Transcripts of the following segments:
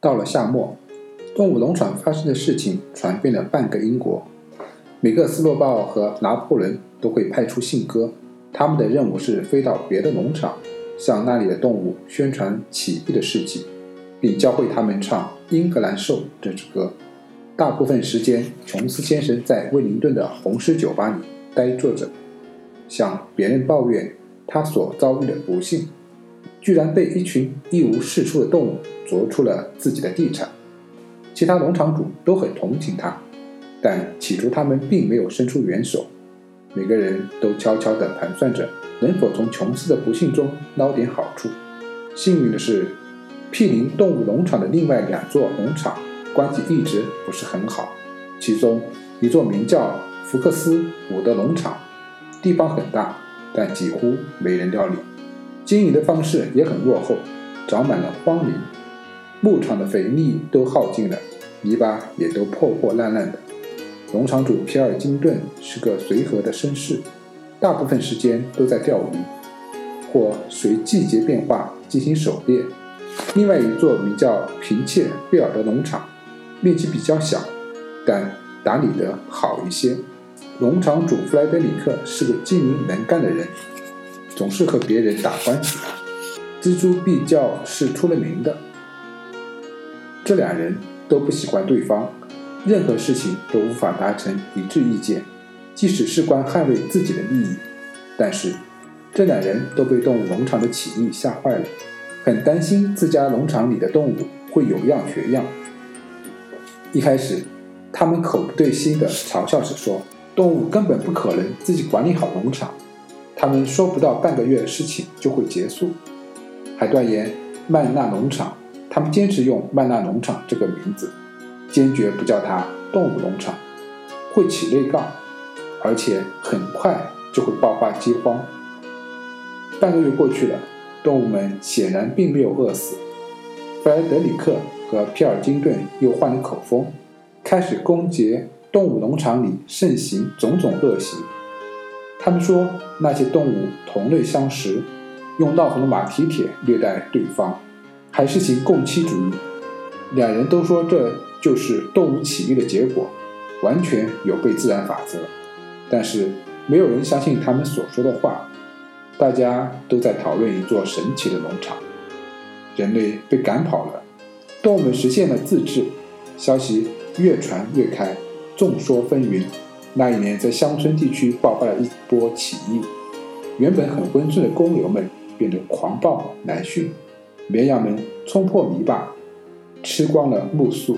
到了夏末，动物农场发生的事情传遍了半个英国，每个斯洛鲍和拿破仑都会派出信鸽，他们的任务是飞到别的农场，向那里的动物宣传起义的事迹，并教会他们唱《英格兰兽》这支歌。大部分时间，琼斯先生在威灵顿的红狮酒吧里呆坐着，向别人抱怨他所遭遇的不幸。居然被一群一无是处的动物啄出了自己的地产，其他农场主都很同情他，但起初他们并没有伸出援手，每个人都悄悄地盘算着能否从琼斯的不幸中捞点好处。幸运的是，毗邻动物农场的另外两座农场关系一直不是很好，其中一座名叫福克斯伍德农场，地方很大，但几乎没人料理。经营的方式也很落后，长满了荒林，牧场的肥力都耗尽了，泥巴也都破破烂烂的。农场主皮尔金顿是个随和的绅士，大部分时间都在钓鱼，或随季节变化进行狩猎。另外一座名叫平切贝尔的农场，面积比较小，但打理得好一些。农场主弗莱德里克是个精明能干的人。总是和别人打关系，锱铢必较是出了名的。这两人都不喜欢对方，任何事情都无法达成一致意见，即使事关捍卫自己的利益。但是，这两人都被动物农场的起义吓坏了，很担心自家农场里的动物会有样学样。一开始，他们口不对心地嘲笑着说：“动物根本不可能自己管理好农场。”他们说不到半个月，事情就会结束，还断言曼纳农场。他们坚持用曼纳农场这个名字，坚决不叫它动物农场，会起内杠，而且很快就会爆发饥荒。半个月过去了，动物们显然并没有饿死。弗莱德里克和皮尔金顿又换了口风，开始攻击动物农场里盛行种种恶行。他们说那些动物同类相食，用闹红的马蹄铁虐待对方，还实行共妻主义。两人都说这就是动物起义的结果，完全有悖自然法则。但是没有人相信他们所说的话。大家都在讨论一座神奇的农场，人类被赶跑了，动物们实现了自治。消息越传越开，众说纷纭。那一年，在乡村地区爆发了一波起义，原本很温顺的公牛们变得狂暴难驯，绵羊们冲破篱笆，吃光了木素，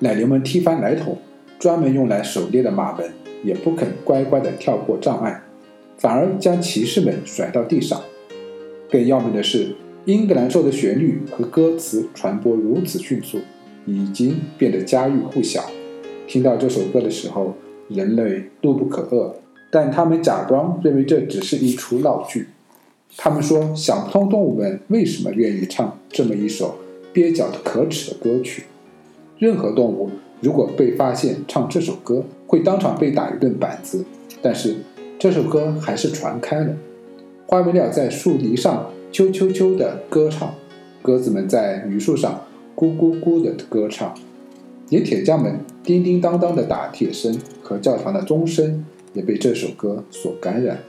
奶牛们踢翻奶桶，专门用来狩猎的马们也不肯乖乖地跳过障碍，反而将骑士们甩到地上。更要命的是，英格兰兽的旋律和歌词传播如此迅速，已经变得家喻户晓。听到这首歌的时候。人类怒不可遏，但他们假装认为这只是一出闹剧。他们说想不通动物们为什么愿意唱这么一首蹩脚的可耻的歌曲。任何动物如果被发现唱这首歌，会当场被打一顿板子。但是这首歌还是传开了。花眉鸟在树篱上啾啾啾的歌唱，鸽子们在榆树上咕咕咕的歌唱。连铁匠们叮叮当当的打铁声和教堂的钟声也被这首歌所感染。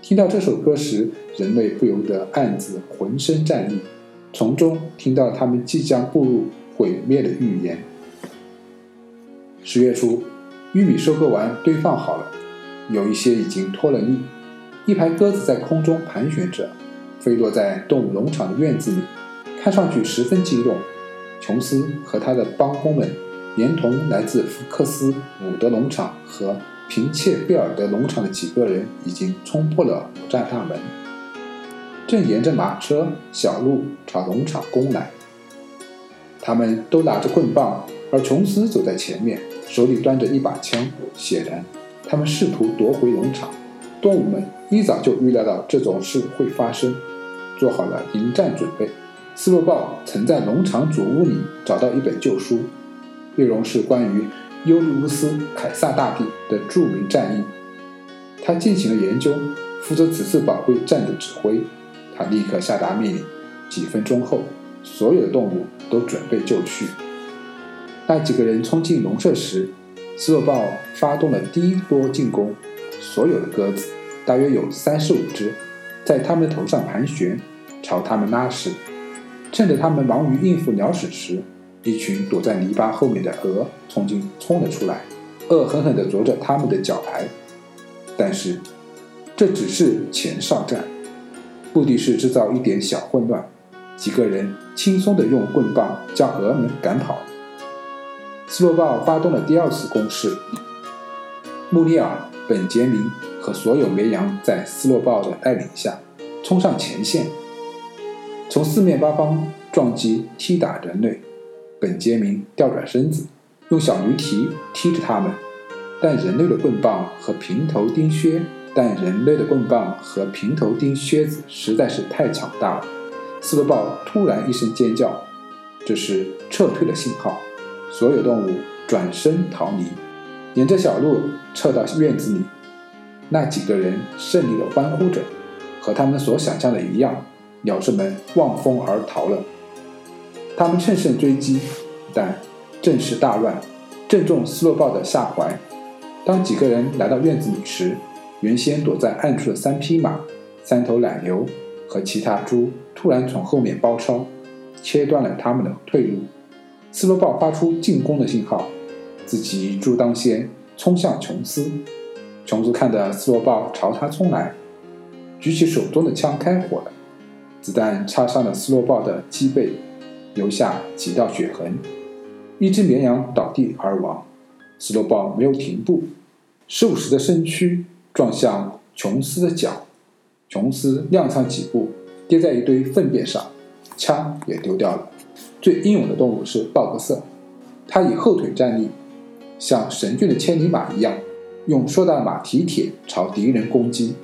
听到这首歌时，人类不由得暗自浑身战栗，从中听到他们即将步入毁灭的预言。十月初，玉米收割完堆放好了，有一些已经脱了粒。一排鸽子在空中盘旋着，飞落在动物农场的院子里，看上去十分激动。琼斯和他的帮工们，连同来自福克斯伍德农场和平切贝尔德农场的几个人，已经冲破了五站大门，正沿着马车小路朝农场攻来。他们都拿着棍棒，而琼斯走在前面，手里端着一把枪。显然，他们试图夺回农场。动物们一早就预料到这种事会发生，做好了迎战准备。斯洛鲍曾在农场主屋里找到一本旧书，内容是关于尤利乌斯·凯撒大帝的著名战役。他进行了研究，负责此次保卫战的指挥。他立刻下达命令。几分钟后，所有的动物都准备就绪。那几个人冲进笼舍时，斯洛鲍发动了第一波进攻。所有的鸽子，大约有三十五只，在他们的头上盘旋，朝他们拉屎。趁着他们忙于应付鸟屎时，一群躲在篱笆后面的鹅冲进冲了出来，恶狠狠地啄着他们的脚踝。但是，这只是前哨战，目的是制造一点小混乱。几个人轻松地用棍棒将鹅们赶跑。斯洛鲍发动了第二次攻势。穆尼尔、本杰明和所有绵羊在斯洛鲍的带领下冲上前线，从四面八方撞击、踢打人类。本杰明调转身子，用小驴蹄踢着他们，但人类的棍棒和平头钉靴，但人类的棍棒和平头钉靴子实在是太强大了。斯洛鲍突然一声尖叫，这是撤退的信号。所有动物转身逃离，沿着小路撤到院子里。那几个人胜利的欢呼着，和他们所想象的一样，鸟士们望风而逃了。他们乘胜追击，但阵势大乱，正中斯洛鲍的下怀。当几个人来到院子里时，原先躲在暗处的三匹马、三头奶牛和其他猪突然从后面包抄，切断了他们的退路。斯洛鲍发出进攻的信号，自己一猪当先，冲向琼斯。琼斯看到斯洛鲍朝他冲来，举起手中的枪开火了，子弹插伤了斯洛鲍的脊背。留下几道血痕，一只绵羊倒地而亡。斯洛鲍没有停步，十五时的身躯撞向琼斯的脚，琼斯踉跄几步，跌在一堆粪便上，枪也丢掉了。最英勇的动物是鲍克瑟，他以后腿站立，像神骏的千里马一样，用硕大的马蹄铁朝敌人攻击。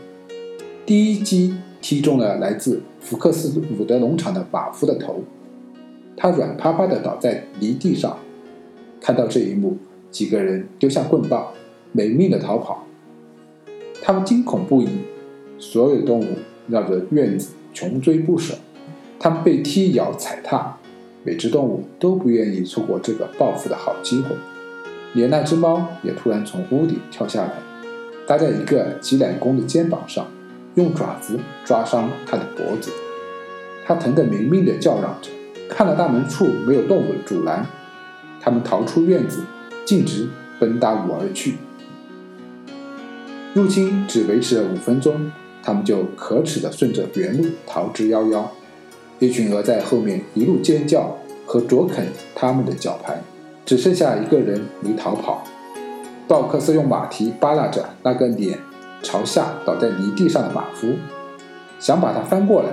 第一击踢中了来自福克斯伍德农场的马夫的头。他软趴趴地倒在泥地上，看到这一幕，几个人丢下棍棒，没命地逃跑。他们惊恐不已，所有动物绕着院子穷追不舍。他们被踢咬踩踏，每只动物都不愿意错过这个报复的好机会。连那只猫也突然从屋顶跳下来，搭在一个挤奶工的肩膀上，用爪子抓伤他的脖子。他疼得没命地叫嚷着。看到大门处没有动物阻拦，他们逃出院子，径直奔大路而去。入侵只维持了五分钟，他们就可耻地顺着原路逃之夭夭。一群鹅在后面一路尖叫和啄啃他们的脚踝，只剩下一个人没逃跑。鲍克斯用马蹄扒拉着那个脸朝下倒在泥地上的马夫，想把他翻过来，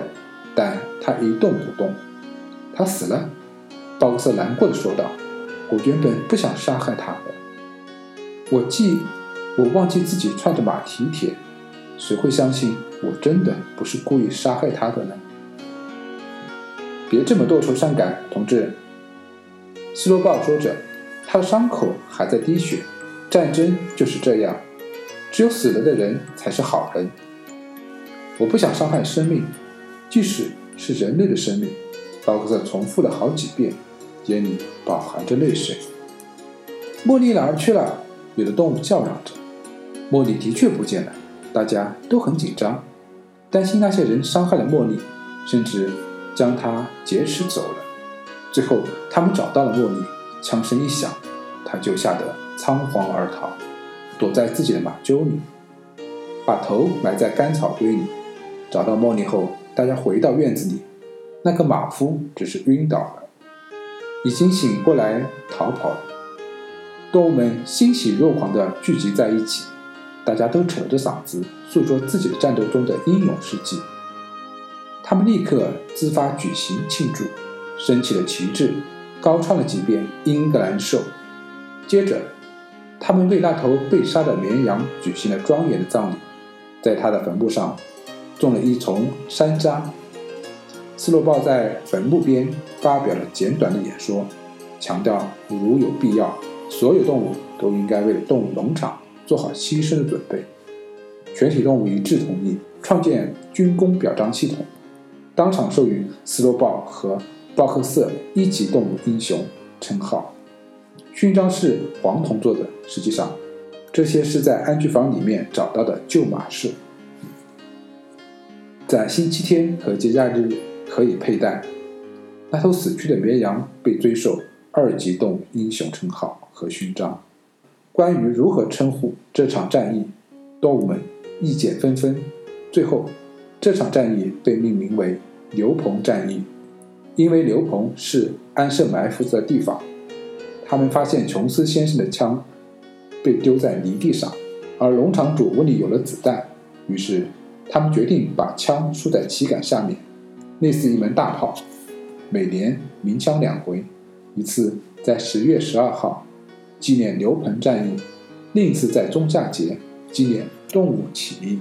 但他一动不动。他死了，鲍克瑟难过的说道：“我原本不想杀害他的，我记，我忘记自己穿着马蹄铁，谁会相信我真的不是故意杀害他的呢？”别这么多愁善感，同志。”斯洛鲍说着，他的伤口还在滴血。战争就是这样，只有死了的人才是好人。我不想伤害生命，即使是人类的生命。鲍克瑟重复了好几遍，眼里饱含着泪水。茉莉哪儿去了？有的动物叫嚷着。茉莉的确不见了，大家都很紧张，担心那些人伤害了茉莉，甚至将她劫持走了。最后，他们找到了茉莉，枪声一响，她就吓得仓皇而逃，躲在自己的马厩里，把头埋在干草堆里。找到茉莉后，大家回到院子里。那个马夫只是晕倒了，已经醒过来逃跑了。动物们欣喜若狂地聚集在一起，大家都扯着嗓子诉说自己的战斗中的英勇事迹。他们立刻自发举行庆祝，升起了旗帜，高唱了几遍《英格兰颂》。接着，他们为那头被杀的绵羊举行了庄严的葬礼，在他的坟墓上种了一丛山楂。斯洛豹在坟墓边发表了简短的演说，强调如有必要，所有动物都应该为动物农场做好牺牲的准备。全体动物一致同意创建军功表彰系统，当场授予斯洛豹和鲍克瑟一级动物英雄称号。勋章是黄铜做的，实际上这些是在安居房里面找到的旧马饰，在星期天和节假日可以佩戴。那头死去的绵羊被追授二级动物英雄称号和勋章。关于如何称呼这场战役，动物们意见纷纷。最后，这场战役被命名为牛棚战役，因为牛棚是安设埋伏的地方。他们发现琼斯先生的枪被丢在泥地上，而农场主屋里有了子弹，于是他们决定把枪竖在旗杆下面，类似一门大炮。每年鸣枪两回，一次在十月十二号，纪念牛棚战役；另一次在中夏节，纪念动物起义。